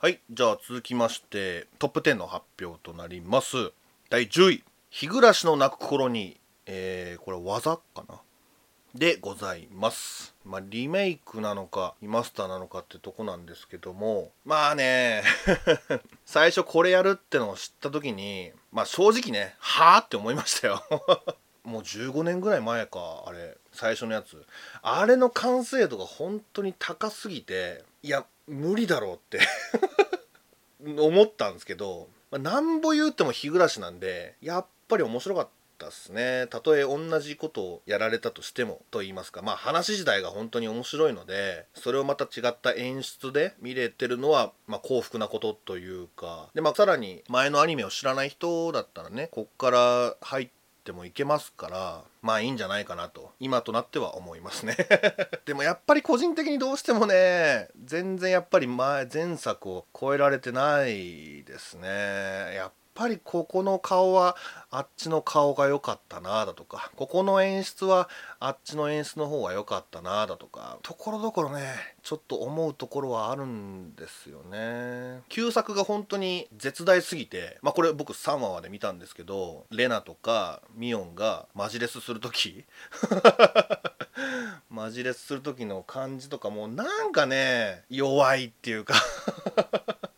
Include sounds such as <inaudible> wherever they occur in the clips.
はいじゃあ続きましてトップ10の発表となります。第10位「日暮らしの泣く頃に」えー、これ技かな？でございます。まあリメイクなのかリマスターなのかってとこなんですけどもまあね <laughs> 最初これやるってのを知った時にまあ正直ねはあって思いましたよ。<laughs> もう15年ぐらい前かあれ最初のやつ。あれの完成度が本当に高すぎていや無理だろうって。<laughs> 思ったんですけど、まあ、なんぼ言うても日暮らしなんでやっぱり面白かったっすね。たとえ同じことをやられたとしてもと言いますか。まあ話自体が本当に面白いのでそれをまた違った演出で見れてるのは、まあ、幸福なことというか。で、まあ、さらに前のアニメを知らない人だったらねこっから入ってってもいけますからまあいいんじゃないかなと今となっては思いますね。<laughs> でもやっぱり個人的にどうしてもね全然やっぱり前前作を超えられてないですね。やっぱりここの顔はあっちの顔が良かったなだとかここの演出はあっちの演出の方が良かったなだとかところどころねちょっと思うところはあるんですよね。旧作が本当に絶大すぎてまあこれ僕3話まで見たんですけどレナとかミオンがマジレスする時 <laughs> マジレスする時の感じとかもなんかね弱いっていうか。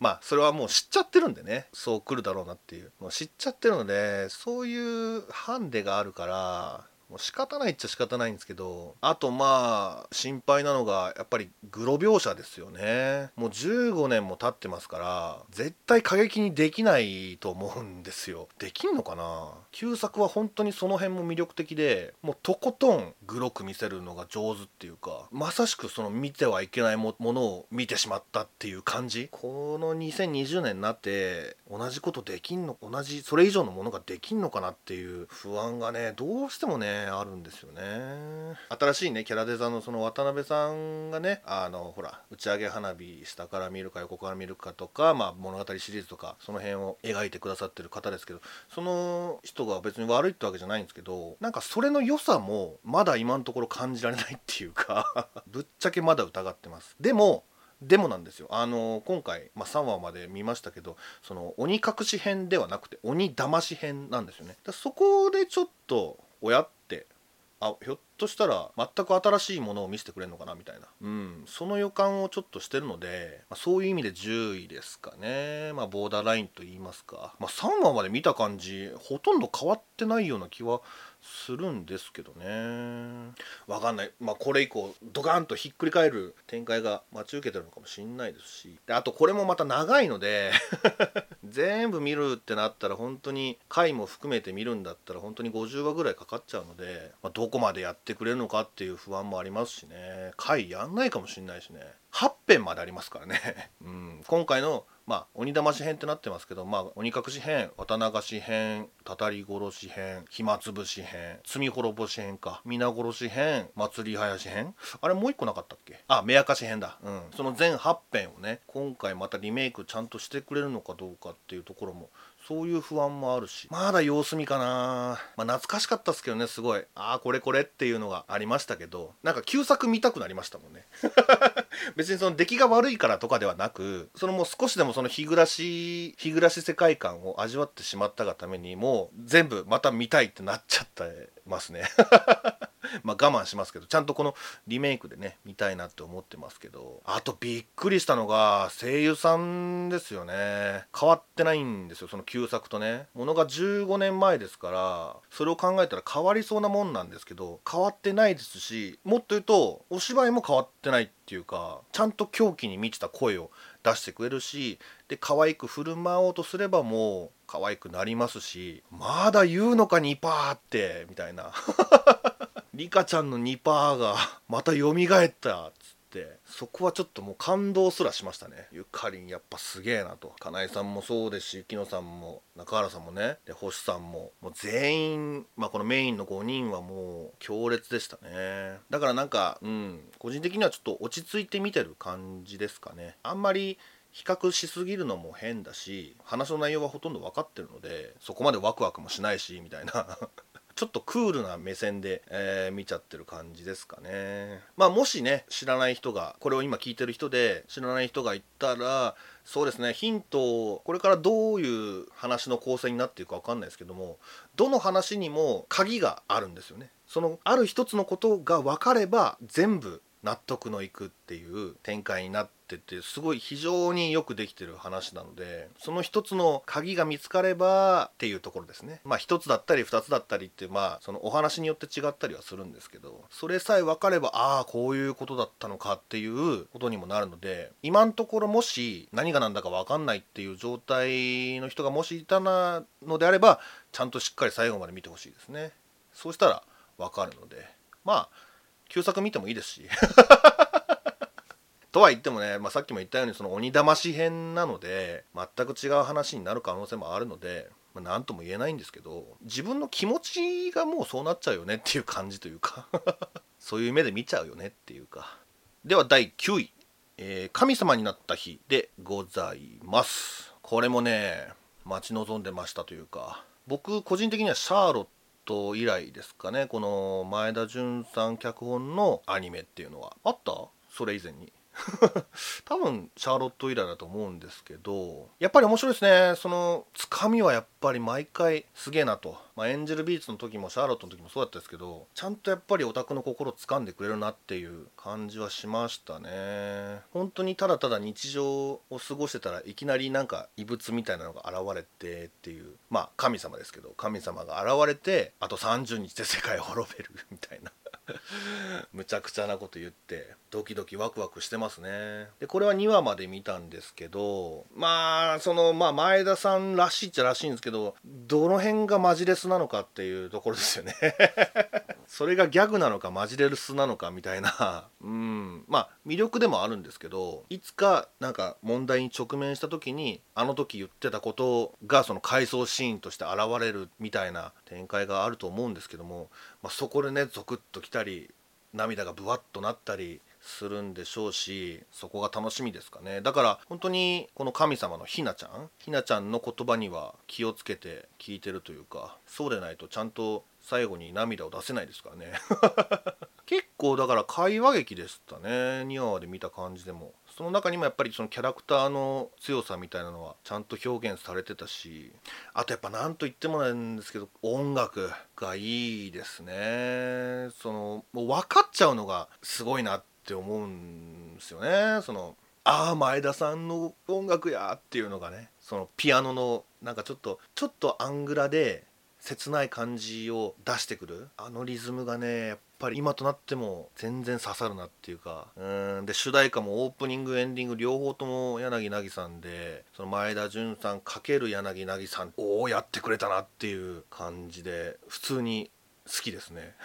まあそれはもう知っちゃってるんでね。そう来るだろうなっていう。もう知っちゃってるのでそういうハンデがあるからもう仕方ないっちゃ仕方ないんですけどあとまあ心配なのがやっぱりグロ描写ですよね。もう15年も経ってますから絶対過激にできないと思うんですよ。できんのかな？旧作は本当にその辺も魅力的でもうとことんグロく見せるのが上手っていうかまさしくその見てはいけないものを見てしまったっていう感じ。この2020年になって同じことできんの同じそれ以上のものができんのかなっていう不安がねどうしてもねあるんですよね。新しいねキャラデザのその渡辺さんがねあのほら打ち上げ花火下から見るか横から見るかとか、まあ、物語シリーズとかその辺を描いてくださってる方ですけどその人が別に悪いってわけじゃないんですけどなんかそれの良さもまだ今のところ感じられないっていうか <laughs> ぶっちゃけまだ疑ってます。でもでもなんですよ。あの今回、まあ、3話まで見ましたけどその鬼隠し編ではなくて鬼騙し編なんですよね。そこでちょっと親ってあひょっとしたら全く新しいものを見せてくれるのかなみたいな、うん、その予感をちょっとしてるので、まあ、そういう意味で10位ですかね、まあ、ボーダーラインと言いますか、まあ、3話まで見た感じほとんど変わってないような気はするんですけどね。わかんない。まあこれ以降ドカンとひっくり返る展開が待ち受けてるのかもしんないですし。であとこれもまた長いので <laughs> 全部見るってなったら本当に回も含めて見るんだったら本当に50話ぐらいかかっちゃうので、まあ、どこまでやってくれるのかっていう不安もありますしね。回やんないかもしんないしね。8編までありますからね、うん、今回のまあ鬼騙し編ってなってますけど、まあ、鬼隠し編渡流し編たたり殺し編暇つぶし編罪滅ぼし編か皆殺し編祭り林編。あれもう一個なかったっけ？あ目明かし編だ。うん。その全8編をね今回またリメイクちゃんとしてくれるのかどうかっていうところもそういう不安もあるし。まだ様子見かな。まあ懐かしかったっすけどねすごい。ああこれこれっていうのがありましたけど。なんか旧作見たくなりましたもんね。<laughs> 別にその出来が悪いからとかではなくそのもう少しでもその日暮らし日暮らし世界観を味わってしまったがためにもう全部また見たいってなっちゃってますね。<laughs> まあ我慢しますけどちゃんとこのリメイクでね見たいなって思ってますけど。あとびっくりしたのが声優さんですよね。変わってないんですよその旧作とね。ものが15年前ですからそれを考えたら変わりそうなもんなんですけど変わってないですしもっと言うとお芝居も変わってないっていうかちゃんと狂気に満ちた声を出してくれるしで可愛く振る舞おうとすればもう可愛くなりますしまだ言うのか2パーってみたいな。リカちゃんの2パーが <laughs> また蘇ったっつって。そこはちょっともう感動すらしましたね。ゆかりんやっぱすげえなと。金井さんもそうですし木野さんも中原さんもね。で星さんも。もう全員、まあ、このメインの5人はもう強烈でしたね。だからなんかうん。個人的にはちょっと落ち着いて見てる感じですかね。あんまり比較しすぎるのも変だし話の内容はほとんど分かってるのでそこまでワクワクもしないしみたいな。<laughs> ちょっとクールな目線で、えー見ちゃってる感じですかね。まあもしね知らない人がこれを今聞いてる人で知らない人がいたらそうですねヒントをこれからどういう話の構成になっていくか分かんないですけどもどの話にも鍵があるんですよね。そのある一つのことが分かれば全部納得のいくっていう展開になっててすごい非常によくできてる話なのでその一つの鍵が見つかればっていうところですね。まあ一つだったり二つだったりってまあそのお話によって違ったりはするんですけどそれさえ分かればああこういうことだったのかっていうことにもなるので今のところもし何が何だか分かんないっていう状態の人がもしいたのであればちゃんとしっかり最後まで見てほしいですね。そうしたら分かるので。まあ旧作見てもいいですし。<laughs> とは言ってもね、まあ、さっきも言ったようにその鬼騙し編なので全く違う話になる可能性もあるので、ま、何とも言えないんですけど自分の気持ちがもうそうなっちゃうよねっていう感じというか <laughs> そういう目で見ちゃうよねっていうか。では第9位、えー神様になった日」でございます。これもね待ち望んでましたというか僕個人的にはシャーロット以来ですかね。この前田純さん脚本のアニメっていうのは。あった？それ以前に。<laughs> 多分シャーロット以来だと思うんですけどやっぱり面白いですね。そのつかみはやっぱり毎回すげえなと、まあ、エンジェルビーツの時もシャーロットの時もそうだったですけどちゃんとやっぱりオタクの心を掴んでくれるなっていう感じはしましたね。本当にただただ日常を過ごしてたらいきなりなんか異物みたいなのが現れてっていうまあ神様ですけど神様が現れてあと30日で世界を滅べるみたいな。むちゃくちゃなこと言ってドキドキワクワクしてますね。でこれは2話まで見たんですけどまあそのまあ前田さんらしいっちゃらしいんですけどどの辺がマジレスなのかっていうところですよね。<laughs> それがギャグなのかマジレスなのかみたいな。うん。まあ魅力でもあるんですけどいつかなんか問題に直面した時にあの時言ってたことがその回想シーンとして現れるみたいな展開があると思うんですけども、まあ、そこでねゾクッときたり涙がブワッとなったりするんでしょうしそこが楽しみですかね。だから本当にこの神様のひなちゃんひなちゃんの言葉には気をつけて聞いてるというかそうでないとちゃんと最後に涙を出せないですからね。<laughs> 結構だから会話劇でしたね。2話で見た感じでも。その中にもやっぱりそのキャラクターの強さみたいなのはちゃんと表現されてたし。あとやっぱ何と言ってもなんですけど音楽がいいですね。そのもう分かっちゃうのがすごいなって思うんですよね。そのああ前田さんの音楽やっていうのがね。そのピアノのなんかちょっとちょっとアングラで切ない感じを出してくる。あのリズムがねやっぱり今となっても全然刺さるなっていうか。うんで主題歌もオープニングエンディング両方とも柳凪さんでその前田純さん×柳凪さんおおやってくれたなっていう感じで普通に好きですね。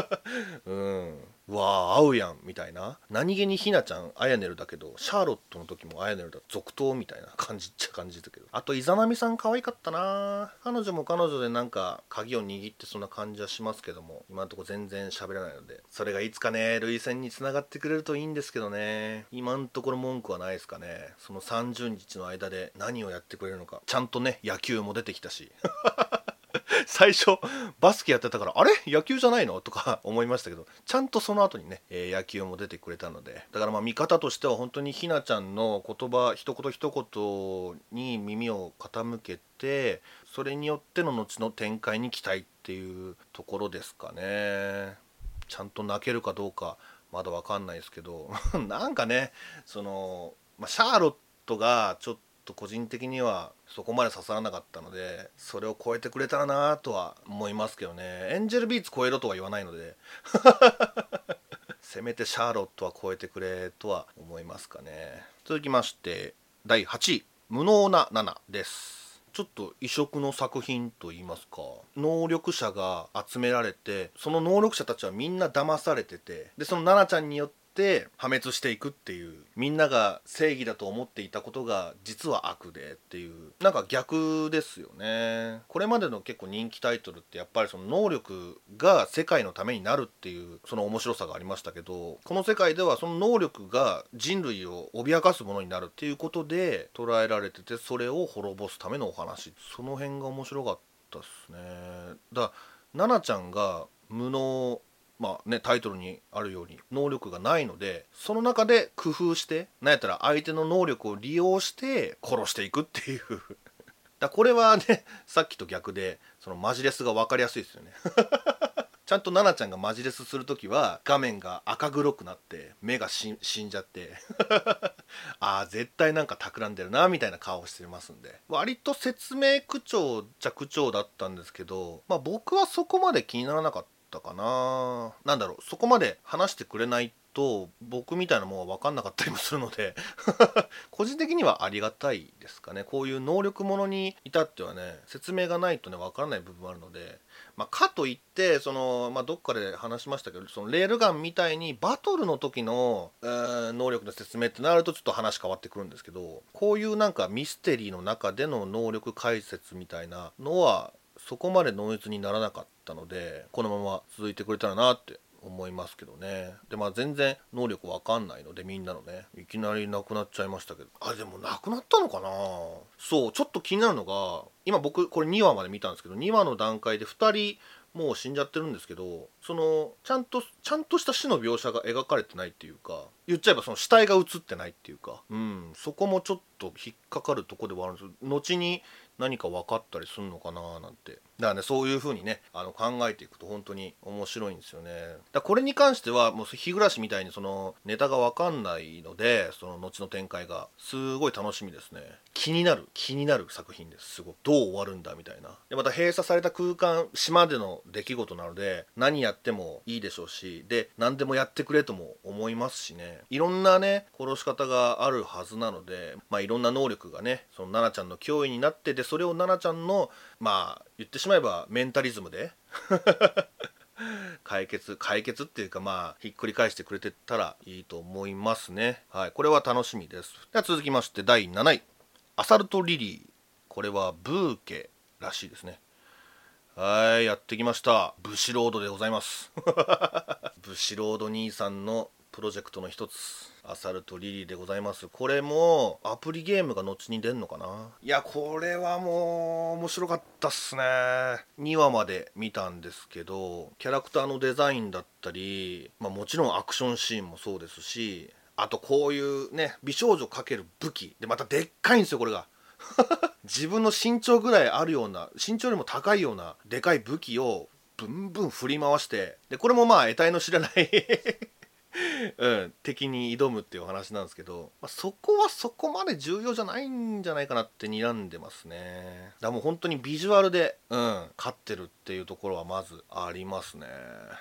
<laughs> うん。わあ合うやんみたいな。何気にひなちゃんアヤネルだけどシャーロットの時もアヤネルだ続投みたいな感じっちゃ感じだけど。あとイザナミさん可愛かったな。彼女も彼女でなんか鍵を握ってそんな感じはしますけども今んとこ全然喋らないのでそれがいつかね涙腺につながってくれるといいんですけどね。今んところ文句はないですかね。その30日の間で何をやってくれるのか。ちゃんとね野球も出てきたし。<laughs> 最初バスケやってたからあれ？野球じゃないの？とか <laughs> 思いましたけどちゃんとその後にね、えー野球も出てくれたので。だからまあ見方としては本当にひなちゃんの言葉一言一言に耳を傾けてそれによっての後の展開に期待っていうところですかね。ちゃんと泣けるかどうかまだ分かんないですけど。<laughs> なんかねその、まあ、シャーロットがちょっと個人的にはそこまで刺さらなかったのでそれを超えてくれたらなとは思いますけどね。エンジェルビーツ超えろとは言わないので <laughs> せめてシャーロットは超えてくれとは思いますかね。続きまして第8位「無能な7」です。ちょっと異色の作品といいますか能力者が集められてその能力者たちはみんな騙されててでその奈々ちゃんによって破滅していくっていうみんなが正義だと思っていたことが実は悪でっていうなんか逆ですよね。これまでの結構人気タイトルってやっぱりその能力が世界のためになるっていうその面白さがありましたけどこの世界ではその能力が人類を脅かすものになるっていうことで捉えられててそれを滅ぼすためのお話。その辺が面白かったですね。だから奈々ちゃんが無能まあねタイトルにあるように能力がないのでその中で工夫してなんやったら相手の能力を利用して殺していくっていう。<laughs> だこれはねさっきと逆でそのマジレスが分かりやすいですよね。<laughs> ちゃんと奈々ちゃんがマジレスする時は画面が赤黒くなって目が死んじゃって <laughs> ああ絶対なんか企んでるなみたいな顔してますんで。割と説明口調じゃ口調だったんですけどまあ僕はそこまで気にならなかった。ったかな。なんだろうそこまで話してくれないと僕みたいなもんは分かんなかったりもするので <laughs> 個人的にはありがたいですかね。こういう能力者に至ってはね説明がないとね分からない部分もあるので、まあ、かといってその、まあ、どっかで話しましたけどそのレールガンみたいにバトルの時の、えー、能力の説明ってなるとちょっと話変わってくるんですけどこういうなんかミステリーの中での能力解説みたいなのはそこまで濃密にならなかったのでこのまま続いてくれたらなって思いますけどね。でまあ全然能力わかんないのでみんなのねいきなりなくなっちゃいましたけど。あれでもなくなったのかな？そうちょっと気になるのが今僕これ2話まで見たんですけど2話の段階で2人もう死んじゃってるんですけどそのちゃんとちゃんとした死の描写が描かれてないっていうか言っちゃえばその死体が映ってないっていうかうんそこもちょっと引っかかるとこではあるんです。後に何か分かったりすんのかななんてだからねそういう風にねあの考えていくと本当に面白いんですよね。だこれに関してはもう日暮らしみたいにそのネタが分かんないのでその後の展開がすごい楽しみですね。気になる気になる作品です。すごく。どう終わるんだみたいな。でまた閉鎖された空間島での出来事なので何やってもいいでしょうしで何でもやってくれとも思いますしね。いろんなね殺し方があるはずなのでまあいろんな能力がねその奈々ちゃんの脅威になってでそれを奈々ちゃんのまあ言ってしまえばメンタリズムで。<laughs> 解決解決っていうかまあひっくり返してくれてたらいいと思いますね。はいこれは楽しみです。では続きまして第7位。アサルトリリー。これはブーケらしいですね。はいやってきました。ブシロードでございます。<laughs> ブシロード兄さんのプロジェクトの一つ。アサルトリリーでございます。これもアプリゲームが後に出んのかな？いやこれはもう面白かったっすね。2話まで見たんですけどキャラクターのデザインだったり、まあ、もちろんアクションシーンもそうですしあとこういうね美少女かける武器。でまたでっかいんですよこれが。<laughs> 自分の身長ぐらいあるような身長よりも高いようなでかい武器をブンブン振り回してでこれもまあ得体の知らないうん、敵に挑むっていう話なんですけど、まあ、そこはそこまで重要じゃないんじゃないかなって睨んでますね。だもう本当にビジュアルで、うん、勝ってるっていうところはまずありますね。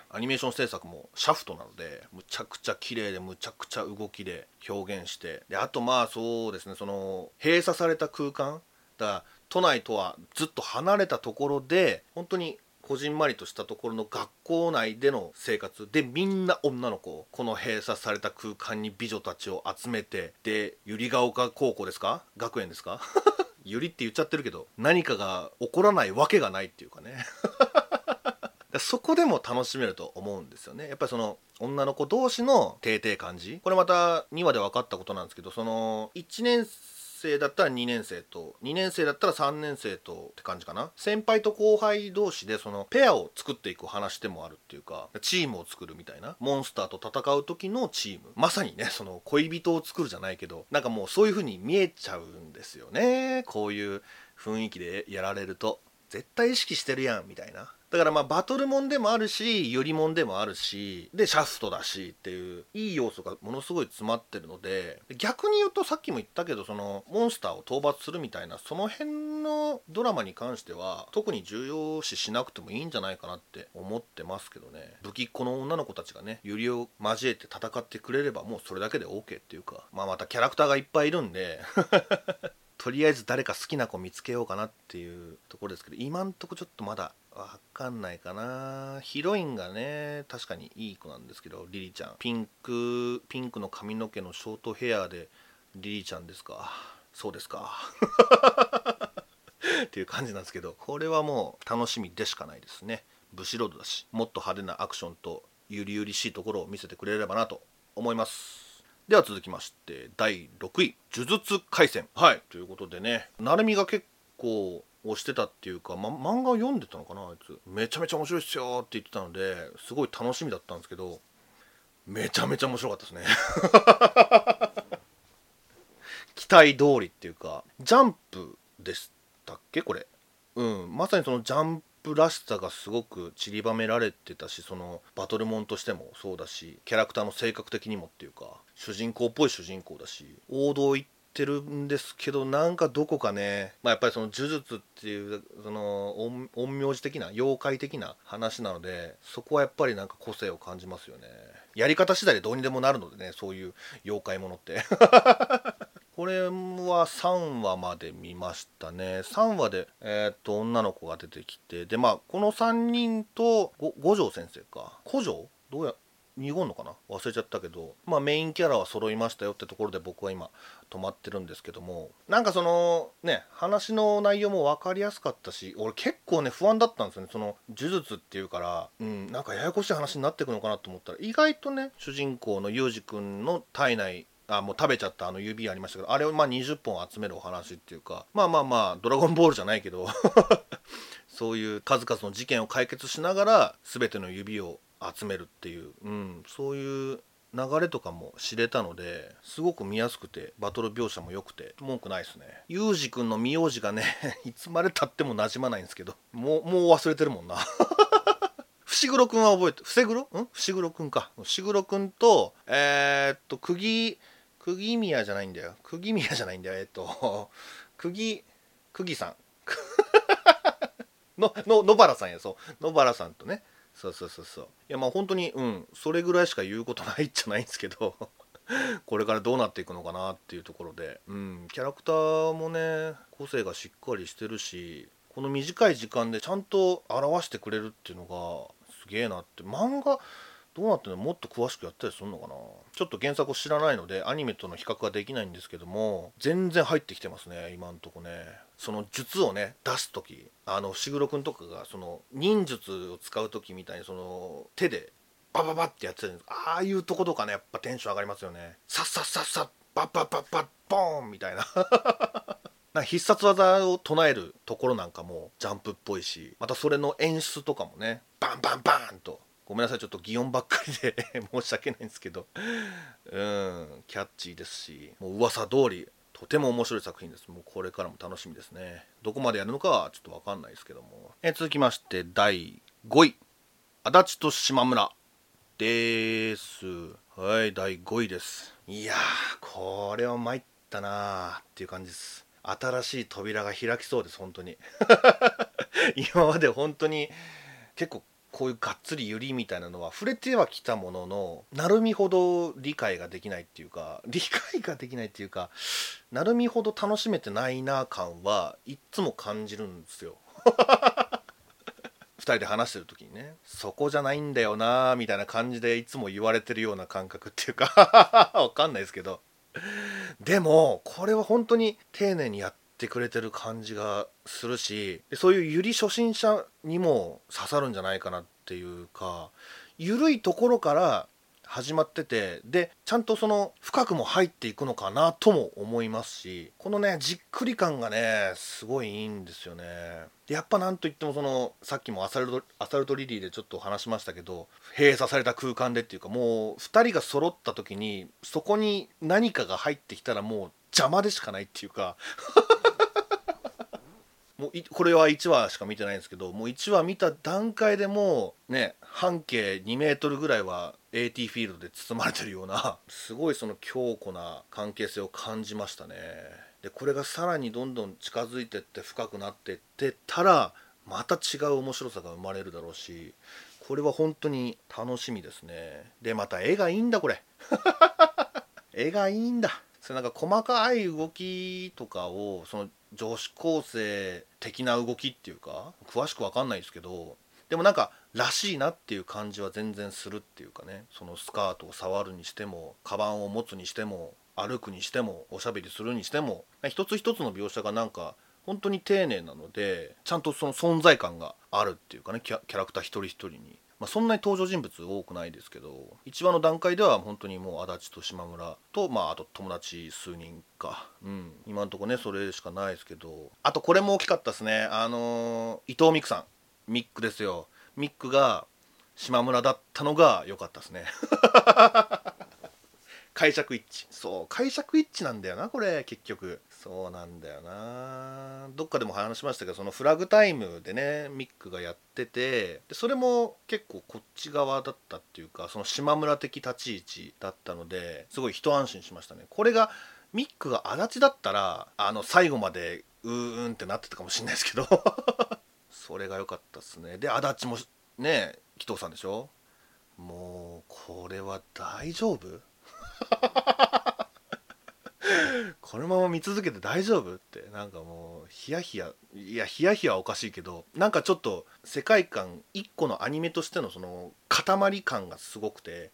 アニメーション制作もシャフトなのでむちゃくちゃ綺麗でむちゃくちゃ動きで表現して。であとまあそうですねその閉鎖された空間だ都内とはずっと離れたところで本当にこじんまりとしたところの学校内での生活でみんな女の子この閉鎖された空間に美女たちを集めてで百合ヶ丘高校ですか？学園ですか？<laughs> 百合って言っちゃってるけど何かが起こらないわけがないっていうかね。そこでも楽しめると思うんですよね。やっぱりその女の子同士の定々感じ。これまた2話で分かったことなんですけどその1年生だったら2年生と2年生だったら3年生とって感じかな。先輩と後輩同士でそのペアを作っていく話でもあるっていうかチームを作るみたいなモンスターと戦う時のチーム。まさにねその恋人を作るじゃないけどなんかもうそういう風に見えちゃうんですよね。こういう雰囲気でやられると。絶対意識してるやんみたいな。だからまあバトルもんでもあるしよりもんでもあるしでシャフトだしっていういい要素がものすごい詰まってるので逆に言うとさっきも言ったけどそのモンスターを討伐するみたいなその辺のドラマに関しては特に重要視しなくてもいいんじゃないかなって思ってますけどね。不きっ子の女の子たちがねユリを交えて戦ってくれればもうそれだけで OK っていうかまあまたキャラクターがいっぱいいるんで。とりあえず誰か好きな子見つけようかなっていうところですけど今んとこちょっとまだわかんないかな。ヒロインがね確かにいい子なんですけどリリちゃん。ピンクピンクの髪の毛のショートヘアでリリちゃんですか。そうですか。<laughs> っていう感じなんですけどこれはもう楽しみでしかないですね。ブシロードだしもっと派手なアクションとゆりゆりしいところを見せてくれればなと思います。では続きまして第6位「呪術廻戦」はい。ということでね成海が結構をしてたっていうか、ま、漫画を読んでたのかなあいつ。めちゃめちゃ面白いっすよって言ってたのですごい楽しみだったんですけどめちゃめちゃ面白かったですね。<laughs> 期待通りっていうかジャンプでしたっけこれ。うん。まさにそのジャンプらしさがすごく散りばめられてたしそのバトルモンとしてもそうだしキャラクターの性格的にもっていうか主人公っぽい主人公だし王道行ってるんですけどなんかどこかね、まあ、やっぱりその呪術っていうその陰陽師的な妖怪的な話なのでそこはやっぱりなんか個性を感じますよね。やり方次第でどうにでもなるのでねそういう妖怪ものって。これは3話まで見ましたね。3話で、えー、っと女の子が出てきてでまあこの3人と五条先生か。古城どうや？濁んのかな？忘れちゃったけど、まあ、メインキャラは揃いましたよってところで僕は今止まってるんですけども。なんかそのね話の内容も分かりやすかったし俺結構ね不安だったんですよね。その呪術っていうからうんなんかややこしい話になってくのかなと思ったら意外とね主人公のユージ君の体内あもう食べちゃったあの指ありましたけどあれをまあ20本集めるお話っていうかまあまあまあ「ドラゴンボール」じゃないけど <laughs> そういう数々の事件を解決しながら全ての指を集めるっていう、うん、そういう流れとかも知れたのですごく見やすくてバトル描写も良くて文句ないですね。ユージ君の名字がね <laughs> いつまでたっても馴染まないんですけどもうもう忘れてるもんな。<laughs> 伏黒君は覚えて伏黒？ん？伏黒君か。伏黒君とえー、っと釘釘宮じゃないんだよ。釘宮じゃないんだよ。えっと釘釘さん。<laughs> のの野原さんやそう。野原さんとね。そうそうそうそう。いやまあ本当にうん。それぐらいしか言うことないじゃないんですけど。<laughs> これからどうなっていくのかなっていうところで、うん、キャラクターもね個性がしっかりしてるしこの短い時間でちゃんと表してくれるっていうのがすげえなって。漫画どうなってるの？もっと詳しくやったりするのかな？ちょっと原作を知らないのでアニメとの比較はできないんですけども全然入ってきてますね今んとこね。その術をね出す時あの伏黒君とかがその忍術を使う時みたいにその手でバババってやってるんですああいうとことかねやっぱテンション上がりますよね。さっさっさっさバッバッバッバッボーンみたいな。<laughs> な必殺技を唱えるところなんかもジャンプっぽいしまたそれの演出とかもねバンバンバンとごめんなさいちょっと擬音ばっかりで <laughs> 申し訳ないんですけど。うんキャッチーですしもう噂通りとても面白い作品です。もうこれからも楽しみですね。どこまでやるのかはちょっと分かんないですけども。え続きまして第5位。足立と島村。です。はい第5位です。いやーこれは参ったなーっていう感じです。新しい扉が開きそうです本当に。<laughs> 今まで本当に結構こういうがっつりユリみたいなのは触れてはきたもののなるみほど理解ができないっていうか <laughs> 理解ができないっていうかなるみほど楽しめてないな感はいっつも感じるんですよ。<laughs> 2人で話してる時にねそこじゃないんだよなみたいな感じでいつも言われてるような感覚っていうか <laughs> わかんないですけど。でもこれは本当に丁寧にやってくれてる感じがするしそういうゆり初心者にも刺さるんじゃないかなっていうか緩いところから始まっててでちゃんとその深くも入っていくのかなとも思いますしこのねじっくり感がねすごいいいんですよね。でやっぱなんといってもそのさっきもアサルトアサルトリリーでちょっと話しましたけど閉鎖された空間でっていうかもう2人が揃った時にそこに何かが入ってきたらもう邪魔でしかないっていうかもうこれは1話しか見てないんですけどもう1話見た段階でもうね半径2メートルぐらいは AT フィールドで包まれてるような <laughs> すごいその強固な関係性を感じましたね。でこれがさらにどんどん近づいてって深くなってってたらまた違う面白さが生まれるだろうしこれは本当に楽しみですね。でまた絵がいいんだこれ。<laughs> 絵がいいんだ。それなんか細かい動きとかをその女子高生的な動きっていうか詳しく分かんないですけどでもなんからしいなっていう感じは全然するっていうかね。そのスカートを触るにしてもカバンを持つにしても歩くにしてもおしゃべりするにしても一つ一つの描写がなんか本当に丁寧なのでちゃんとその存在感があるっていうかねキャラクター一人一人に。まあ、そんなに登場人物多くないですけど1話の段階では本当にもう足立と島村と、まあ、あと友達数人か、うん、今のとこねそれしかないですけど。あとこれも大きかったですね。あのー、伊藤美久さん。ミックですよ。ミックが島村だったのが良かったですね。<laughs> 解釈一致。そう解釈一致なんだよなこれ結局。そうなんだよな。どっかでも話しましたけどそのフラグタイムでねミックがやっててでそれも結構こっち側だったっていうかその島村的立ち位置だったのですごい一安心しましたね。これがミックが足立だったらあの最後までうーんってなってたかもしれないですけど <laughs> それが良かったっすね。で足立もね紀藤さんでしょ？もうこれは大丈夫？このまま見続けて大丈夫？ってなんかもうヒヤヒヤいやヒヤヒヤはおかしいけどなんかちょっと世界観1個のアニメとしてのその塊感がすごくて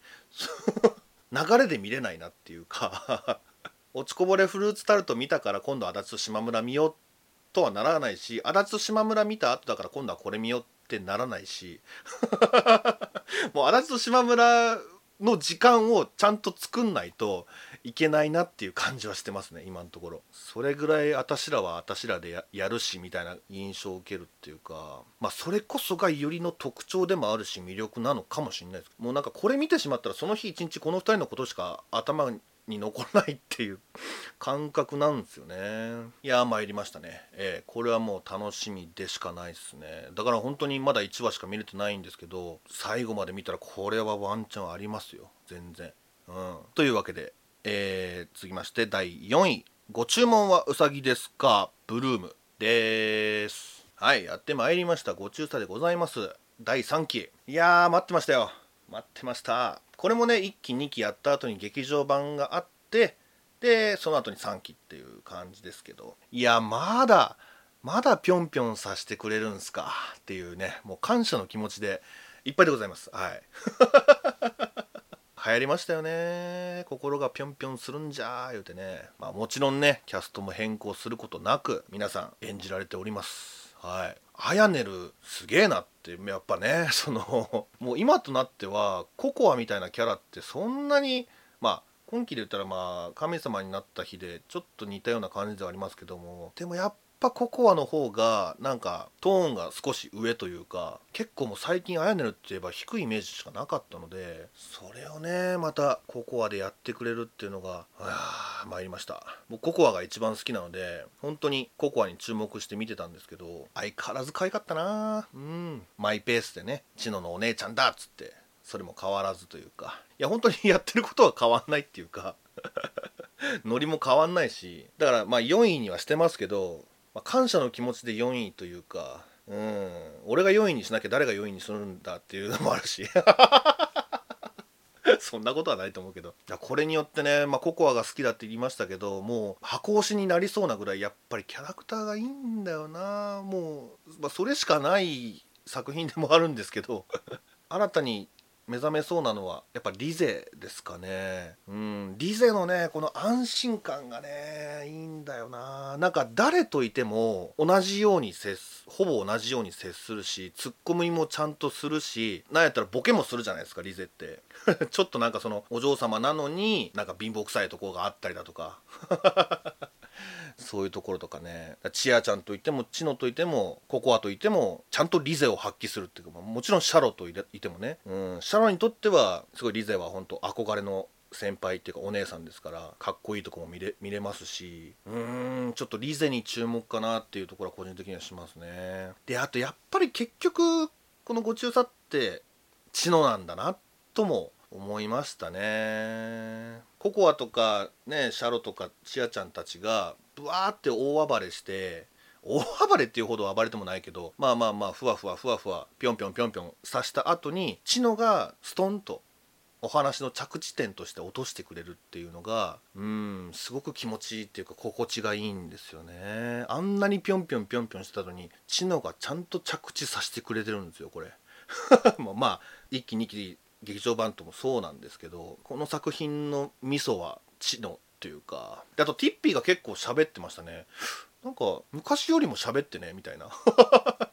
<laughs> 流れで見れないなっていうか <laughs> 落ちこぼれフルーツタルト見たから今度足立と島村見ようとはならないし足立と島村見た後だから今度はこれ見ようってならないし <laughs> もう足立と島村の時間をちゃんと作んないといけないなっていう感じはしてますね今のところ。それぐらい私らは私らでやるしみたいな印象を受けるっていうかまあそれこそがよりの特徴でもあるし魅力なのかもしれないです。もうなんかこれ見てしまったらその日一日この2人のことしか頭に残らないっていう <laughs> 感覚なんですよね。いや参りましたね。えー、これはもう楽しみでしかないですね。だから本当にまだ1話しか見れてないんですけど最後まで見たらこれはワンチャンありますよ。全然。うん。というわけでえー、続きまして第4位。ご注文はうさぎですか？ブルームです。はいやってまいりました。ご注射でございます。第3期。いやー待ってましたよ。待ってました。これもね1期2期やった後に劇場版があってでその後に3期っていう感じですけど。いやまだまだぴょんぴょんさせてくれるんすか？っていうねもう感謝の気持ちでいっぱいでございます。はい。<laughs> 流行りましたよね。心がぴょんぴょんするんじゃー言うてね。まあもちろんねキャストも変更することなく皆さん演じられております。はい。あやねるすげえなってやっぱね <laughs> そのもう今となってはココアみたいなキャラってそんなにまあ今期で言ったらまあ神様になった日でちょっと似たような感じではありますけどもでもやっぱココアの方がなんかトーンが少し上というか結構もう最近あやねるって言えば低いイメージしかなかったのでそれをねまたココアでやってくれるっていうのがああ参りました。僕ココアが一番好きなので本当にココアに注目して見てたんですけど相変わらず可愛かったな。うん。マイペースでねチノのお姉ちゃんだっつってそれも変わらずというか。いや本当にやってることは変わんないっていうか。<laughs> ノリも変わんないしだからまあ4位にはしてますけどまあ、感謝の気持ちで4位というか、うん、俺が4位にしなきゃ誰が4位にするんだっていうのもあるし。<laughs> そんなことはないと思うけど。これによってね、まあ、ココアが好きだって言いましたけどもう箱推しになりそうなぐらいやっぱりキャラクターがいいんだよな。もう、まあ、それしかない作品でもあるんですけど <laughs> 新たに目覚めそうなのはやっぱリゼですかね。うん。リゼのねこの安心感がねいいんだよな。なんか誰といても同じように接すほぼ同じように接するしツッコミもちゃんとするしなんやったらボケもするじゃないですかリゼって。<laughs> ちょっとなんかそのお嬢様なのになんか貧乏くさいとこがあったりだとか。そういうところとかね。チアちゃんといてもチノといてもココアといてもちゃんとリゼを発揮するっていうかもちろんシャロといてもね、うん、シャロにとってはすごいリゼは本当憧れの先輩っていうかお姉さんですからかっこいいとこも見れ見れますし。うん。ちょっとリゼに注目かなっていうところは個人的にはしますね。であとやっぱり結局このご中佐って知能なんだなとも思いましたね。ココアとかねシャロとかチアちゃんたちがブワーって大暴れして大暴れっていうほど暴れてもないけどまあまあまあふわふわふわふわぴょんぴょんぴょんぴょん刺した後にチノがストンとお話の着地点として落としてくれるっていうのがうんすごく気持ちいいっていうか心地がいいんですよね。あんなにぴょんぴょんぴょんぴょんしてたのにチノがちゃんと着地させてくれてるんですよこれ。<laughs> まあ1期2期劇場版ともそうなんですけどこの作品のミソは知のっていうかあとティッピーが結構喋ってましたね。なんか昔よりも喋ってねみたいな。<laughs>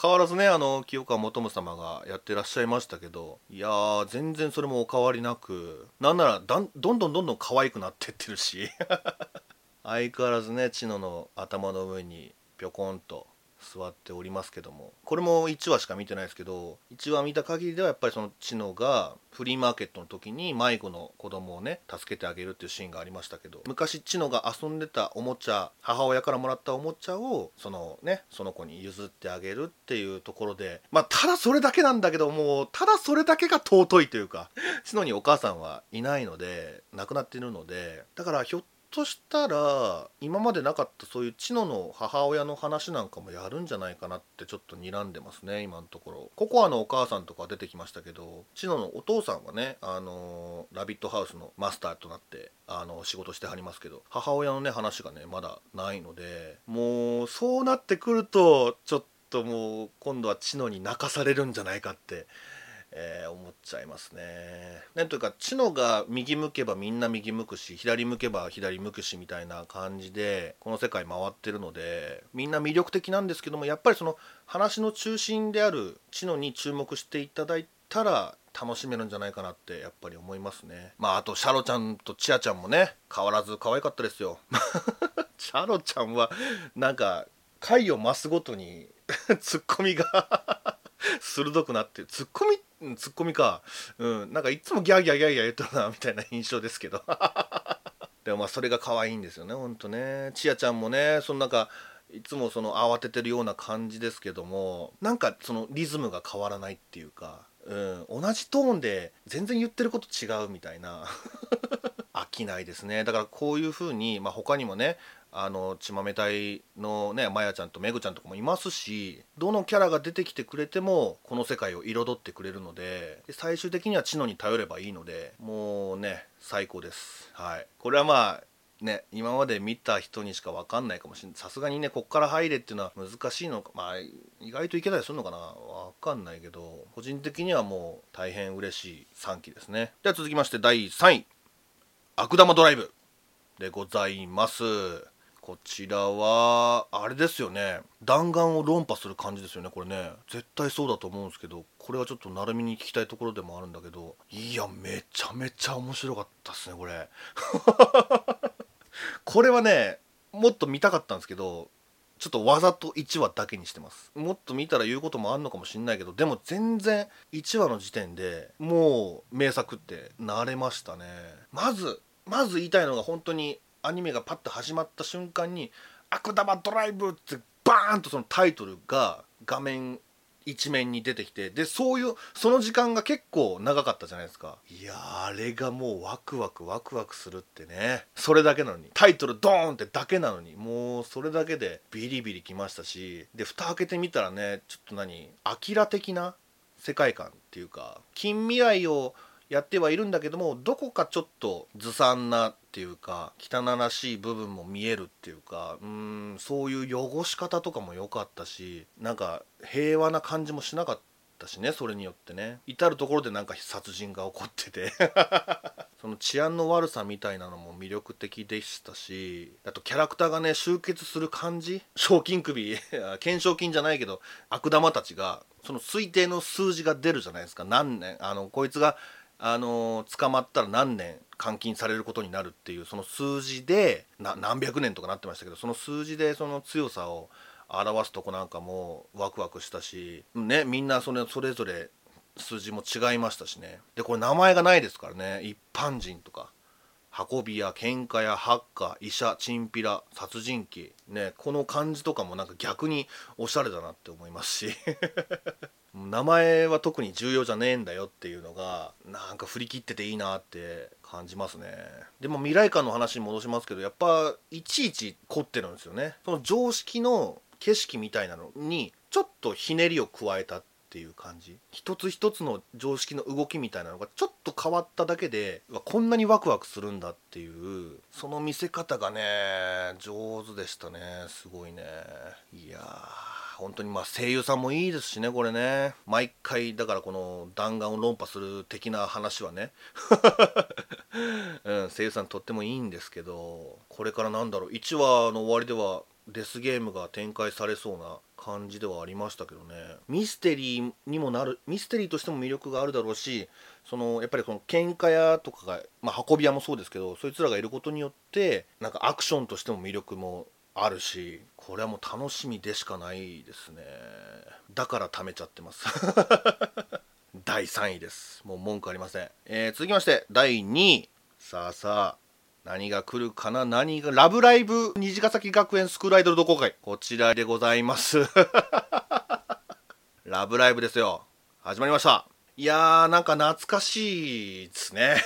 変わらずねあの清川元宗様がやってらっしゃいましたけどいやー全然それもお変わりなくなんならだんどんどんどんどん可愛くなってってるし。<laughs> 相変わらずね知野の頭の上にぴょこんと座っておりますけども。これも1話しか見てないですけど1話見た限りではやっぱりその知能がフリーマーケットの時に迷子の子供をね助けてあげるっていうシーンがありましたけど昔知能が遊んでたおもちゃ母親からもらったおもちゃをそのねその子に譲ってあげるっていうところでまあただそれだけなんだけどもうただそれだけが尊いというか知能にお母さんはいないので亡くなっているのでだからひょっとしたら今までなかったそういう知野の母親の話なんかもやるんじゃないかなってちょっと睨んでますね今のところ。ココアのお母さんとか出てきましたけど知野のお父さんがねあのラビットハウスのマスターとなってあの仕事してはりますけど母親のね話がねまだないのでもうそうなってくるとちょっともう今度は知野に泣かされるんじゃないかってえー、思っちゃいますね。なんというか知能が右向けばみんな右向くし左向けば左向くしみたいな感じでこの世界回ってるのでみんな魅力的なんですけどもやっぱりその話の中心である知能に注目していただいたら楽しめるんじゃないかなってやっぱり思いますね。まああとシャロちゃんとチアちゃんもね変わらず可愛かったですよ。<laughs> シャロちゃんはなんか回を増すごとに <laughs> ツッコミが <laughs> 鋭くなってツッコミツッコミか。うんなんかいつもギャーギャーギャーギャー言っとるなみたいな印象ですけど。<laughs> でもまあそれが可愛いんですよねほんとね。ちやちゃんもねそのなんかいつもその慌ててるような感じですけどもなんかそのリズムが変わらないっていうか、うん、同じトーンで全然言ってること違うみたいな。飽きないですね。だからこういう風にまあ他にもねあの血豆隊のねまやちゃんとめぐちゃんとかもいますしどのキャラが出てきてくれてもこの世界を彩ってくれるので最終的には知能に頼ればいいのでもうね最高です。はい。これはまあね今まで見た人にしか分かんないかもしれないさすがにねこっから入れっていうのは難しいのかまあ意外といけたりするのかな？分かんないけど個人的にはもう大変嬉しい3期ですね。では続きまして第3位。悪玉ドライブでございます。こちらはあれですよね。弾丸を論破する感じですよねこれね。絶対そうだと思うんですけどこれはちょっと成海に聞きたいところでもあるんだけどいやめちゃめちゃ面白かったっすねこれ。<laughs> これはねもっと見たかったんですけどちょっとわざと1話だけにしてます。もっと見たら言うこともあんのかもしんないけどでも全然1話の時点でもう名作ってなれましたね。まずまず言いたいのが本当にアニメがパッと始まった瞬間に「悪玉ドライブ」ってバーンとそのタイトルが画面一面に出てきてでそういうその時間が結構長かったじゃないですか。いやあれがもうワクワクワクワクするってね。それだけなのに。タイトルドーンってだけなのに。もうそれだけでビリビリきましたし。で蓋開けてみたらねちょっと何アキラ的な世界観っていうか近未来をやってはいるんだけどもどこかちょっとずさんなっていうか汚らしい部分も見えるっていうかうんそういう汚し方とかも良かったしなんか平和な感じもしなかったしねそれによってね。至る所でなんか殺人が起こってて。<laughs> その治安の悪さみたいなのも魅力的でしたしあとキャラクターがね集結する感じ賞金首 <laughs> 懸賞金じゃないけど悪玉たちがその推定の数字が出るじゃないですか。何年あのこいつがあの捕まったら何年監禁されることになるっていうその数字で何百年とかなってましたけどその数字でその強さを表すとこなんかもワクワクしたしねみんなそれそれぞれ数字も違いましたしね。でこれ名前がないですからね。一般人とか。運び屋喧嘩屋ハッカー医者チンピラ殺人鬼。ねこの感じとかもなんか逆におしゃれだなって思いますし。<laughs> 名前は特に重要じゃねえんだよっていうのがなんか振り切ってていいなって感じますね。でも未来館の話に戻しますけどやっぱいちいち凝ってるんですよね。その常識の景色みたいなのにちょっとひねりを加えたっていう感じ？一つ一つの常識の動きみたいなのがちょっと変わっただけでこんなにワクワクするんだっていうその見せ方がね上手でしたね。すごいね。いやー本当にまあ声優さんもいいですしねこれね。毎回だからこの弾丸を論破する的な話はね、<laughs> うん、声優さんとってもいいんですけどこれからなんだろう。1話の終わりではデスゲームが展開されそうな感じではありましたけどね。ミステリーにもなるミステリーとしても魅力があるだろうしそのやっぱりこの喧嘩屋とかが、まあ、運び屋もそうですけどそいつらがいることによってなんかアクションとしても魅力もあるしこれはもう楽しみでしかないですね。だから貯めちゃってます。<laughs> 第3位です。もう文句ありません、えー、続きまして第2位。さあさあ。何が来るかな？何が、ラブライブ？虹ヶ崎学園スクールアイドル同好会。こちらでございます。<laughs> ラブライブですよ。始まりました。いやー、なんか懐かしいですね。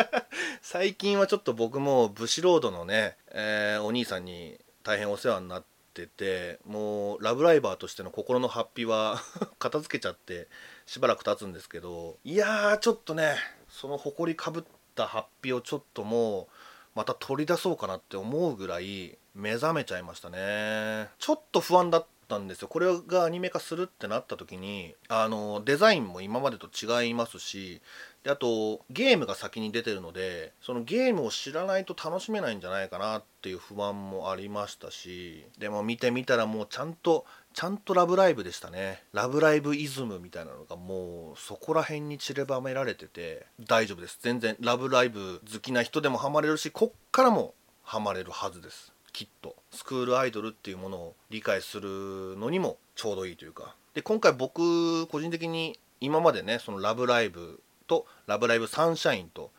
<laughs> 最近はちょっと僕もブシロードのね、えー、お兄さんに大変お世話になってて、もうラブライバーとしての心のハッピは <laughs> 片付けちゃってしばらく経つんですけど、いやー、ちょっとね、その誇りかぶったハッピーをちょっともう、また取り出そうかなって思うぐらい目覚めちゃいましたね。ちょっと不安だったんですよ。これがアニメ化するってなった時にあのデザインも今までと違いますしであとゲームが先に出てるのでそのゲームを知らないと楽しめないんじゃないかなっていう不安もありましたしでも見てみたらもうちゃんとちゃんとラブライブでしたね。ラブライブイズムみたいなのがもうそこら辺に散りばめられてて大丈夫です。全然ラブライブ好きな人でもハマれるしこっからもハマれるはずです。きっと。スクールアイドルっていうものを理解するのにもちょうどいいというか。で今回僕個人的に今までねそのラブライブとラブライブサンシャインと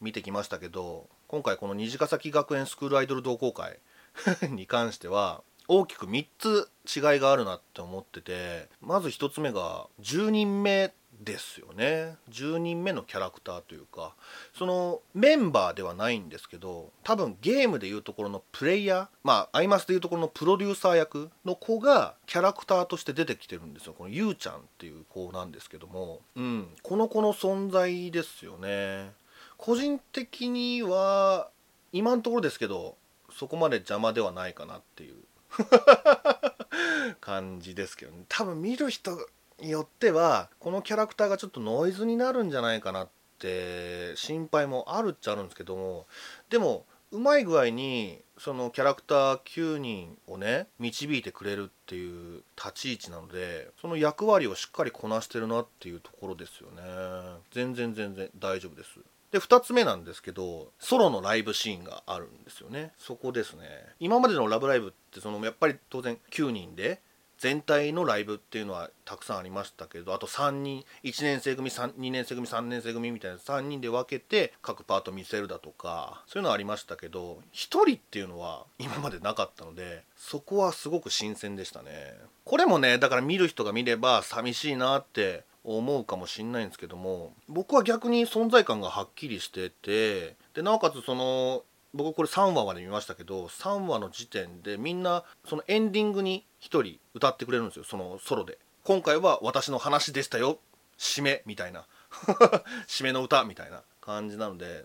見てきましたけど今回この虹ヶ崎学園スクールアイドル同好会 <laughs> に関しては大きく3つ違いがあるなって思っててまず1つ目が10人目ですよね。10人目のキャラクターというかそのメンバーではないんですけど多分ゲームでいうところのプレイヤーまあアイマスでいうところのプロデューサー役の子がキャラクターとして出てきてるんですよ。このゆうちゃんっていう子なんですけども。うん。この子の存在ですよね。個人的には今のところですけどそこまで邪魔ではないかなっていう <laughs> 感じですけどね。多分見る人によってはこのキャラクターがちょっとノイズになるんじゃないかなって心配もあるっちゃあるんですけどもでもうまい具合にそのキャラクター9人をね導いてくれるっていう立ち位置なのでその役割をしっかりこなしてるなっていうところですよね。全然全然大丈夫です。で2つ目なんですけどソロのライブシーンがあるんですよねそこですね今までの「ラブライブ!」ってそのやっぱり当然9人で全体のライブっていうのはたくさんありましたけどあと3人1年生組2年生組3年生組みたいな3人で分けて各パート見せるだとかそういうのはありましたけど1人っていうのは今までなかったのでそこはすごく新鮮でしたねこれもねだから見る人が見れば寂しいなって思うかもしんないんですけども僕は逆に存在感がはっきりしててでなおかつその僕これ3話まで見ましたけど3話の時点でみんなそのエンディングに1人歌ってくれるんですよそのソロで。今回は私の話でしたよ締めみたいな。<laughs> 締めの歌みたいな感じなので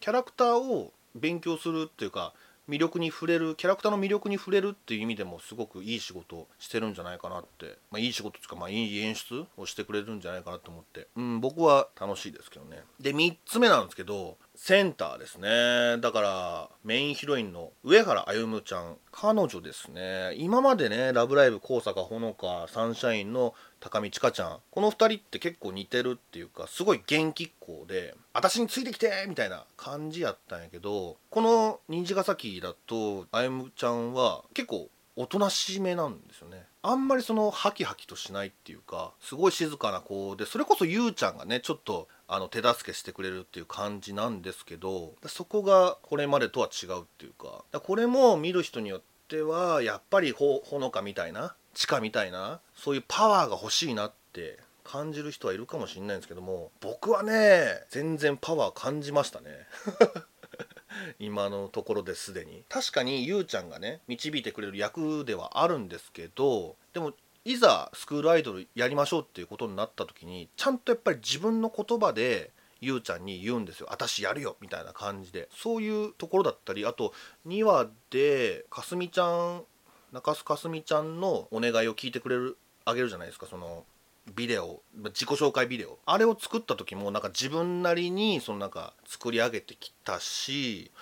キャラクターを勉強するっていうか魅力に触れるキャラクターの魅力に触れるっていう意味でもすごくいい仕事をしてるんじゃないかなって、まあ、いい仕事つうか、まあ、いい演出をしてくれるんじゃないかなと思って、うん、僕は楽しいですけどね。で3つ目なんですけどセンターですねだからメインヒロインの上原歩夢ちゃん彼女ですね今までね「ラブライブ!」高坂ほのかサンシャインの高見千佳ちゃんこの2人って結構似てるっていうかすごい元気っ子で「私についてきて!」みたいな感じやったんやけどこの虹ヶ崎だとあゆむちゃんは結構おとなしめなんですよねあんまりそのハキハキとしないっていうかすごい静かな子でそれこそゆうちゃんがねちょっとあの手助けしてくれるっていう感じなんですけどそこがこれまでとは違うっていうかこれも見る人によってはやっぱりほほのかみたいな地下みたいなそういうパワーが欲しいなって感じる人はいるかもしれないんですけども僕はね全然パワー感じましたね。<laughs> 今のところですでに。確かにゆうちゃんがね導いてくれる役ではあるんですけどでもいざスクールアイドルやりましょうっていうことになった時にちゃんとやっぱり自分の言葉でゆうちゃんに言うんですよ「私やるよ」みたいな感じで。そういうところだったりあと2話でかすみちゃん中洲かすみちゃんのお願いを聞いてくれるあげるじゃないですか。そのビデオ自己紹介ビデオ。あれを作った時もなんか自分なりにそのなんか作り上げてきたし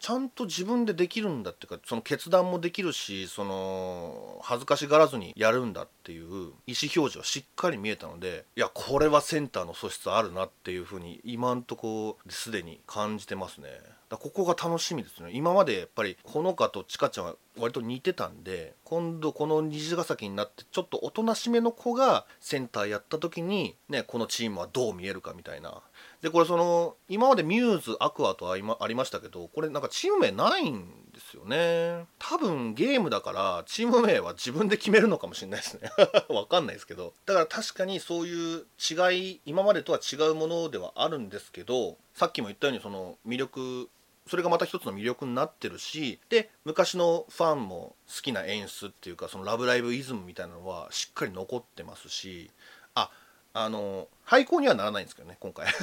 ちゃんと自分でできるんだっていうかその決断もできるしその恥ずかしがらずにやるんだっていう意思表示はしっかり見えたのでいやこれはセンターの素質あるなっていうふうに今んとこすでに感じてますね。だここが楽しみですね。今までやっぱりほのかとちかちゃんは割と似てたんで今度この虹ヶ崎になってちょっとおとなしめの子がセンターやった時にねこのチームはどう見えるかみたいな。でこれその今までミューズアクアとありましたけどこれなんかチーム名ないんですよね。多分ゲームだからチーム名は自分で決めるのかもしれないですね。<laughs> わかんないですけど。だから確かにそういう違い今までとは違うものではあるんですけどさっきも言ったようにその魅力それがまた一つの魅力になってるしで昔のファンも好きな演出っていうかその「ラブライブイズム」みたいなのはしっかり残ってますしああの廃校にはならないんですけどね今回。<laughs>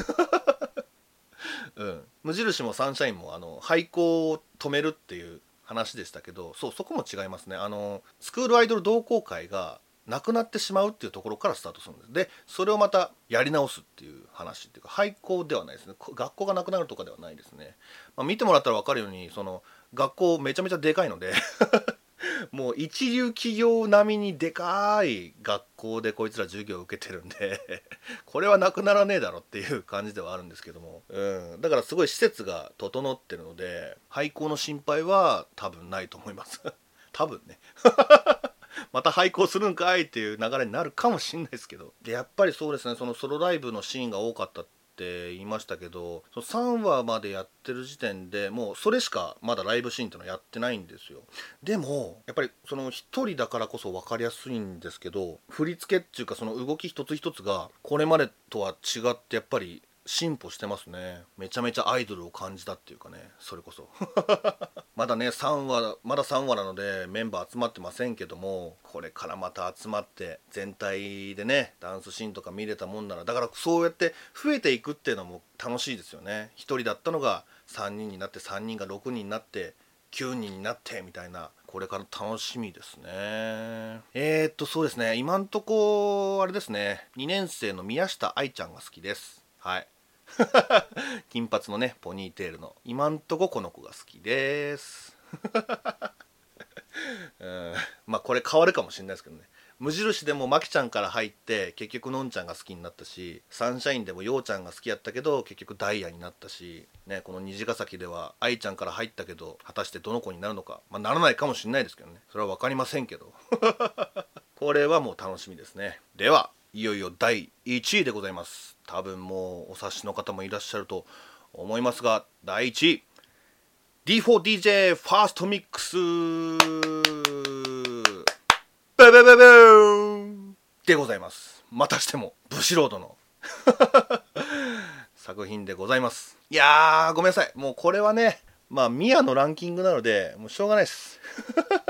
うん、無印もサンシャインもあの廃校を止めるっていう話でしたけどそうそこも違いますね。あのスクールアイドル同好会がなくなってしまうっていうところからスタートするんです。でそれをまたやり直すっていう話っていうか廃校ではないですね。学校がなくなるとかではないですね、まあ、見てもらったら分かるようにその学校めちゃめちゃでかいのでもう一流企業並みにでかい学校でこいつら授業を受けてるんで <laughs> これはなくならねえだろっていう感じではあるんですけども、うん、だからすごい施設が整ってるので廃校の心配は多分ないと思います。<laughs> 多分ね。<laughs> また廃校するんかいっていう流れになるかもしんないですけど。でやっぱりそうですね。そのソロライブのシーンが多かったっって言いましたけどその3話までやってる時点でもうそれしかまだライブシーンってのはやってないんですよ。でもやっぱりその1人だからこそ分かりやすいんですけど振り付けっていうかその動き一つ一つがこれまでとは違ってやっぱり進歩してますね。めちゃめちゃアイドルを感じたっていうかねそれこそ。<laughs> まだね3話まだ3話なのでメンバー集まってませんけどもこれからまた集まって全体でねダンスシーンとか見れたもんならだからそうやって増えていくっていうのも楽しいですよね。1人だったのが3人になって3人が6人になって9人になってみたいなこれから楽しみですね。えー、っとそうですね。今んとこあれですね。2年生の宮下愛ちゃんが好きです。はい。<laughs> 金髪のねポニーテールの今んとここの子が好きです。<laughs> うん。まあこれ変わるかもしれないですけどね。無印でもマキちゃんから入って結局のんちゃんが好きになったしサンシャインでもようちゃんが好きやったけど結局ダイヤになったし、ね、この虹ヶ崎では愛ちゃんから入ったけど果たしてどの子になるのか、まあ、ならないかもしれないですけどね。それは分かりませんけど。<laughs> これはもう楽しみですね。ではいよいよ第1位でございます。多分もうお察しの方もいらっしゃると思いますが第1位。D4DJ ファーストミックス。ブブブブでございます。またしてもブシロードの。<laughs> 作品でございます。いやーごめんなさい。もうこれはねまあミアのランキングなのでもうしょうがないです。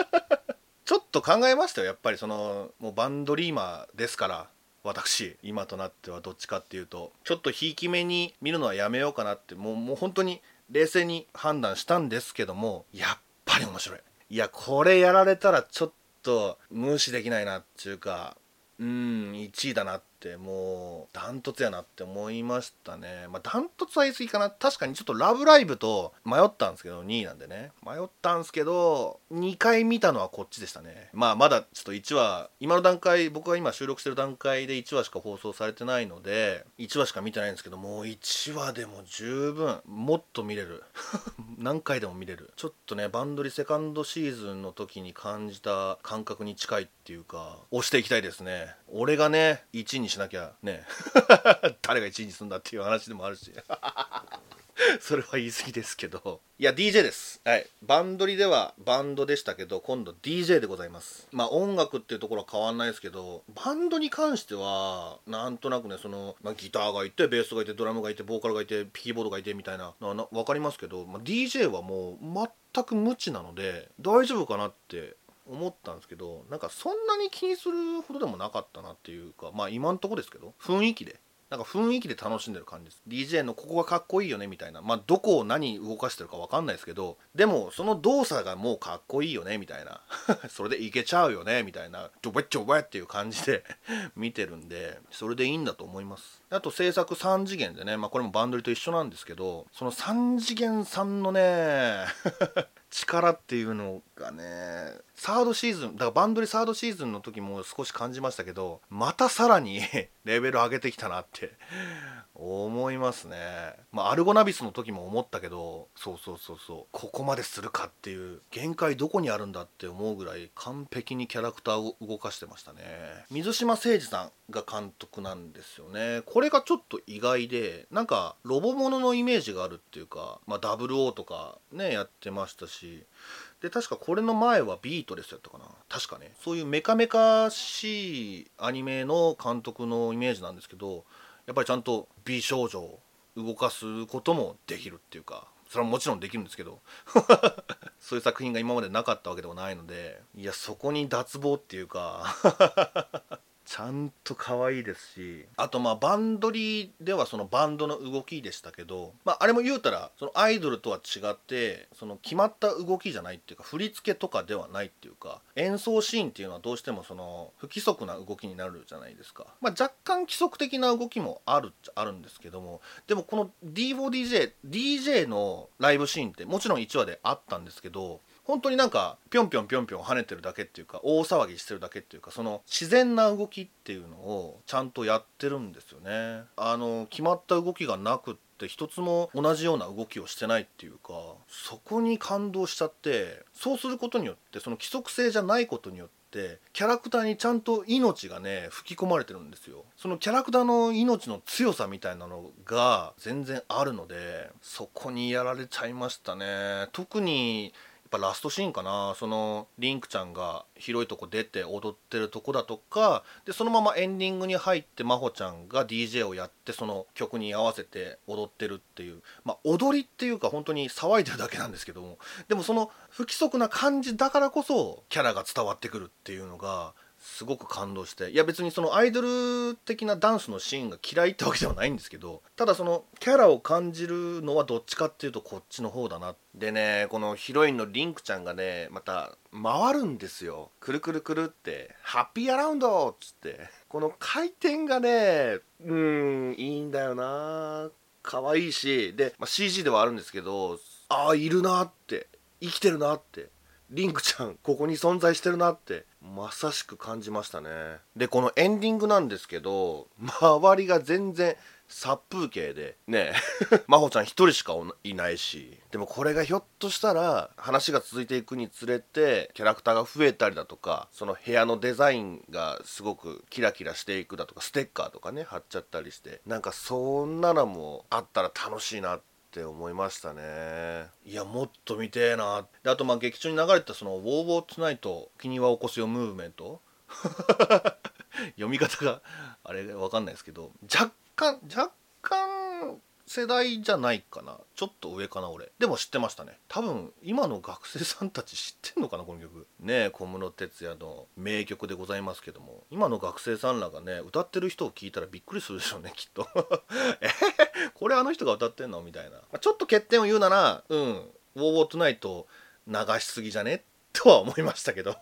<laughs> ちょっと考えましたよ。やっぱりそのもうバンドリーマーですから。私今となってはどっちかっていうとちょっとひいき目に見るのはやめようかなってもうもう本当に冷静に判断したんですけどもやっぱり面白い。いやこれやられたらちょっと無視できないなっていうかうん1位だなってもうダントツやなって思いましたね。まあダントツは言い過ぎかな。確かにちょっと「ラブライブ!」と迷ったんですけど2位なんでね。迷ったんですけど2回見たのはこっちでしたね。まあまだちょっと1話今の段階僕が今収録してる段階で1話しか放送されてないので1話しか見てないんですけどもう1話でも十分もっと見れる。<laughs> 何回でも見れる。ちょっとねバンドリセカンドシーズンの時に感じた感覚に近いっていうか押していきたいですね。俺がね1にしなきゃね。<laughs> 誰が1位にすんだっていう話でもあるし。<laughs> それは言い過ぎですけど。いや DJ です。はい。バンドリではバンドでしたけど今度 DJ でございます。まあ音楽っていうところは変わんないですけどバンドに関してはなんとなくねその、まあ、ギターがいてベースがいてドラムがいてボーカルがいてキーボードがいてみたいなのは分かりますけど、まあ、DJ はもう全く無知なので大丈夫かなって思ったんですけどなんかそんなに気にするほどでもなかったなっていうかまあ今んとこですけど雰囲気で。なんか雰囲気で楽しんでる感じです。DJ のここがかっこいいよねみたいな。まあどこを何動かしてるか分かんないですけどでもその動作がもうかっこいいよねみたいな。<laughs> それでいけちゃうよねみたいな。ちょぼっちょぼっていう感じで <laughs> 見てるんでそれでいいんだと思います。あと制作3次元でね、まあ、これもバンドリと一緒なんですけどその3次元さんのね力っていうのがねサードシーズンだからバンドリサードシーズンの時も少し感じましたけどまたさらに <laughs> レベル上げてきたなって思いますね。まあアルゴナビスの時も思ったけどそうそうそうそうここまでするかっていう限界どこにあるんだって思うぐらい完璧にキャラクターを動かしてましたね。水島誠二さんが監督なんですよね。これがちょっと意外でなんかロボもののイメージがあるっていうかまあ WO とかねやってましたしで確かこれの前はビートレスやったかな。確かね。そういうメカメカしいアニメの監督のイメージなんですけどやっぱりちゃんと美少女を動かすこともできるっていうかそれはもちろんできるんですけど <laughs> そういう作品が今までなかったわけでもないのでいやそこに脱帽っていうかちゃんと可愛いですし。あとまあバンドリではそのバンドの動きでしたけど、まあ、あれも言うたらそのアイドルとは違ってその決まった動きじゃないっていうか振り付けとかではないっていうか演奏シーンっていうのはどうしてもその不規則な動きになるじゃないですか、まあ、若干規則的な動きもあるっちゃあるんですけどもでもこの D4DJ DJ のライブシーンってもちろん1話であったんですけど本当になんかぴょんぴょんぴょんぴょん跳ねてるだけっていうか大騒ぎしてるだけっていうかその自然な動きっていうのをちゃんとやってるんですよね。あの決まった動きがなくって一つも同じような動きをしてないっていうかそこに感動しちゃってそうすることによってその規則性じゃないことによってキャラクターにちゃんと命がね吹き込まれてるんですよ。そのキャラクターの命の強さみたいなのが全然あるのでそこにやられちゃいましたね。特にぱラストシーンかな。そのリンクちゃんが広いとこ出て踊ってるとこだとかでそのままエンディングに入って真帆ちゃんが DJ をやってその曲に合わせて踊ってるっていう。まあ踊りっていうか本当に騒いでるだけなんですけども。でもその不規則な感じだからこそキャラが伝わってくるっていうのがすごく感動して。いや別にそのアイドル的なダンスのシーンが嫌いってわけではないんですけどただそのキャラを感じるのはどっちかっていうとこっちの方だなでねこのヒロインのリンクちゃんがねまた回るんですよ。くるくるくるって。ハッピーアラウンドっつって。この回転がねうんいいんだよな。可愛いし。で、まあ、CG ではあるんですけどああいるなって。生きてるなって。リンクちゃんここに存在してるなって。まさしく感じましたね。でこのエンディングなんですけど周りが全然殺風景でね <laughs> 真帆ちゃん一人しかいないしでもこれがひょっとしたら話が続いていくにつれてキャラクターが増えたりだとかその部屋のデザインがすごくキラキラしていくだとかステッカーとかね貼っちゃったりしてなんかそんなのもあったら楽しいなってって思いましたね。いやもっと見てえな。であとまあ劇中に流れてたその「ウォーウォーツナイト君は起こすよムーブメント」<laughs> 読み方があれわかんないですけど若干若干世代じゃないかな。ちょっと上かな俺。でも知ってましたね。多分今の学生さんたち知ってんのかなこの曲。ねえ小室哲哉の名曲でございますけども。今の学生さんらがね歌ってる人を聞いたらびっくりするでしょうねきっと。<laughs> えこれあの人が歌ってんの？みたいな。ちょっと欠点を言うならうん「ウォーウォートナイト」流しすぎじゃね？とは思いましたけど。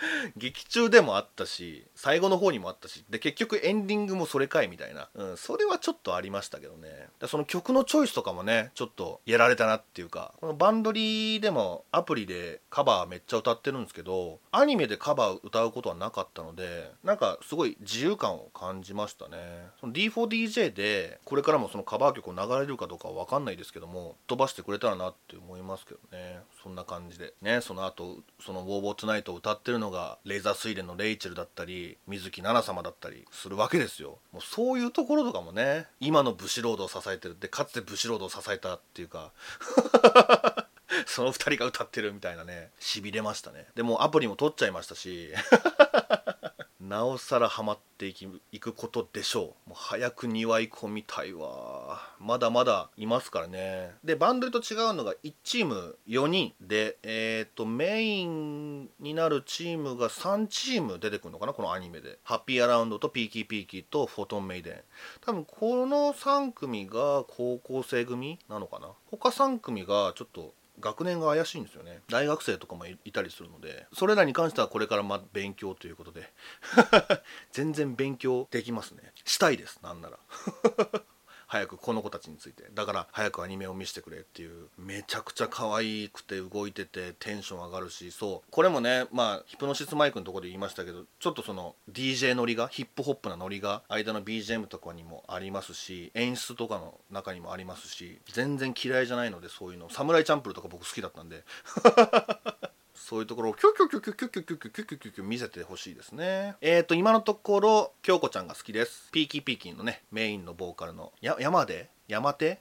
<laughs> 劇中でもあったし最後の方にもあったしで結局エンディングもそれかいみたいな、うん、それはちょっとありましたけどね。でその曲のチョイスとかもねちょっとやられたなっていうかこのバンドリーでもアプリでカバーめっちゃ歌ってるんですけどアニメでカバー歌うことはなかったのでなんかすごい自由感を感じましたね。その D4DJ でこれからもそのカバー曲を流れるかどうかは分かんないですけども飛ばしてくれたらなって思いますけどね。そんな感じでねその後その「ウォーボーツナイト」を歌ってるのが RAISE A SUILEN のレイチェルだったり水樹奈々様だったりするわけですよ。もうそういうところとかもね今のブシロードを支えてるでかつてブシロードを支えたっていうか <laughs> その2人が歌ってるみたいなねしびれましたね。でもアプリも取っちゃいましたし。なおさらハマっていきいくことでしょう。もう早く庭行こうみたいわ。まだまだいますからね。でバンドリと違うのが1チーム4人でえっ、ー、とメインになるチームが3チーム出てくるのかな？このアニメで。 Happy Around と Peaky P-key と Photon Maiden多分この3組が高校生組なのかな？他3組がちょっと学年が怪しいんですよね。大学生とかもいたりするのでそれらに関してはこれからま勉強ということで <laughs> 全然勉強できますね。したいですなんなら。早くこの子たちについて。だから早くアニメを見せてくれっていうめちゃくちゃ可愛くて動いててテンション上がるしそう。これもねまあヒプノシスマイクのとこで言いましたけどちょっとその DJ ノリがヒップホップなノリが間の BGM とかにもありますし演出とかの中にもありますし全然嫌いじゃないのでそういうの。サムライチャンプルとか僕好きだったんで。そういうところをキュキュキュキュキュキュキュキュキュキュキュキュ見せてほしいですねえっ、ー、と今のところ京子ちゃんが好きです Peaky P-key のねメインのボーカルのや山で山手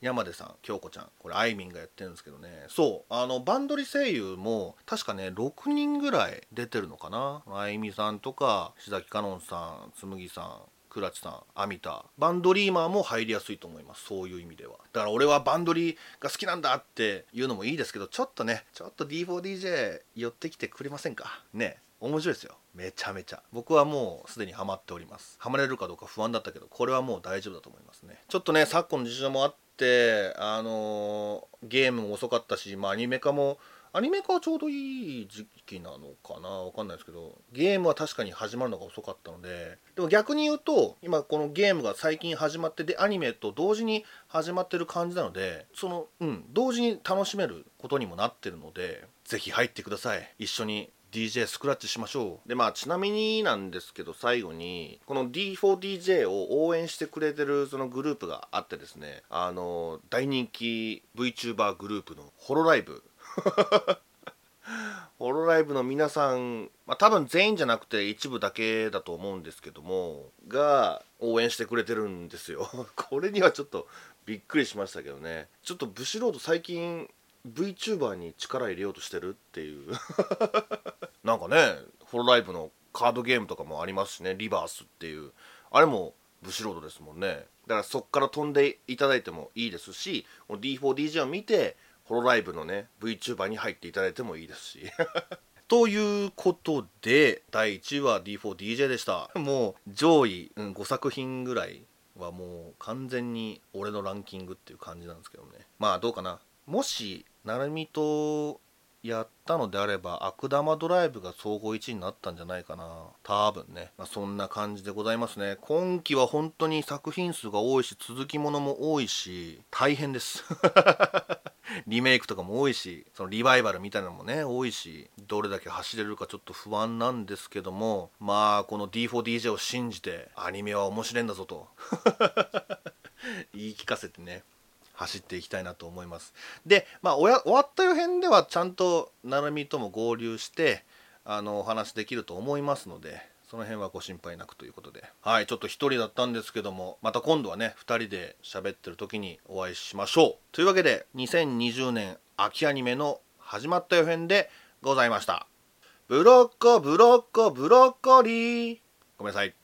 山出さん京子ちゃんこれあいみんがやってるんですけどねそうあのバンドリ声優も確かね6人ぐらい出てるのかなあいみさんとか志崎樺音さん紬さん倉地さんアミタバンドリーマーも入りやすいと思います。そういう意味では。だから俺はバンドリーが好きなんだっていうのもいいですけどちょっとねちょっと D4DJ 寄ってきてくれませんか？ね面白いですよ。めちゃめちゃ。僕はもうすでにハマっております。ハマれるかどうか不安だったけどこれはもう大丈夫だと思いますね。ちょっとね昨今の事情もあってあのー、ゲームも遅かったし、まあ、アニメ化もアニメ化はちょうどいい時期なのかな？わかんないですけどゲームは確かに始まるのが遅かったので。でも逆に言うと今このゲームが最近始まってでアニメと同時に始まってる感じなのでそのうん同時に楽しめることにもなってるので是非入ってください。一緒に DJ スクラッチしましょう。でまあちなみになんですけど最後にこの D4DJ を応援してくれてるそのグループがあってですねあの大人気 VTuber グループのホロライブ <laughs> ホロライブの皆さん、まあ、多分全員じゃなくて一部だけだと思うんですけどもが応援してくれてるんですよ。<laughs> これにはちょっとびっくりしましたけどね。ちょっとブシロード最近 VTuber に力入れようとしてるっていう。<laughs> なんかねホロライブのカードゲームとかもありますしね。リバースっていう。あれもブシロードですもんね。だからそっから飛んでいただいてもいいですし D4DJ を見てホロライブのね VTuber に入っていただいてもいいですし。<laughs> ということで第1位は D4DJ でした。もう上位、うん、5作品ぐらいはもう完全に俺のランキングっていう感じなんですけどね。まあどうかな。もし成海とやったのであれば悪玉ドライブが総合1位になったんじゃないかな。多分ね、まあ、そんな感じでございますね。今期は本当に作品数が多いし続きものも多いし大変です。<laughs> リメイクとかも多いしそのリバイバルみたいなのもね多いしどれだけ走れるかちょっと不安なんですけどもまあこの D4DJ を信じてアニメは面白いんだぞと。<laughs> 言い聞かせてね走っていきたいなと思います。でまあ終わった予編ではちゃんと成海とも合流してあのお話できると思いますのでその辺はご心配なくということで。はいちょっと1人だったんですけどもまた今度はね2人で喋ってる時にお会いしましょう。というわけで2020年秋アニメの始まった予編でございました。ブロッコブロッコブロッコリー。ごめんなさい。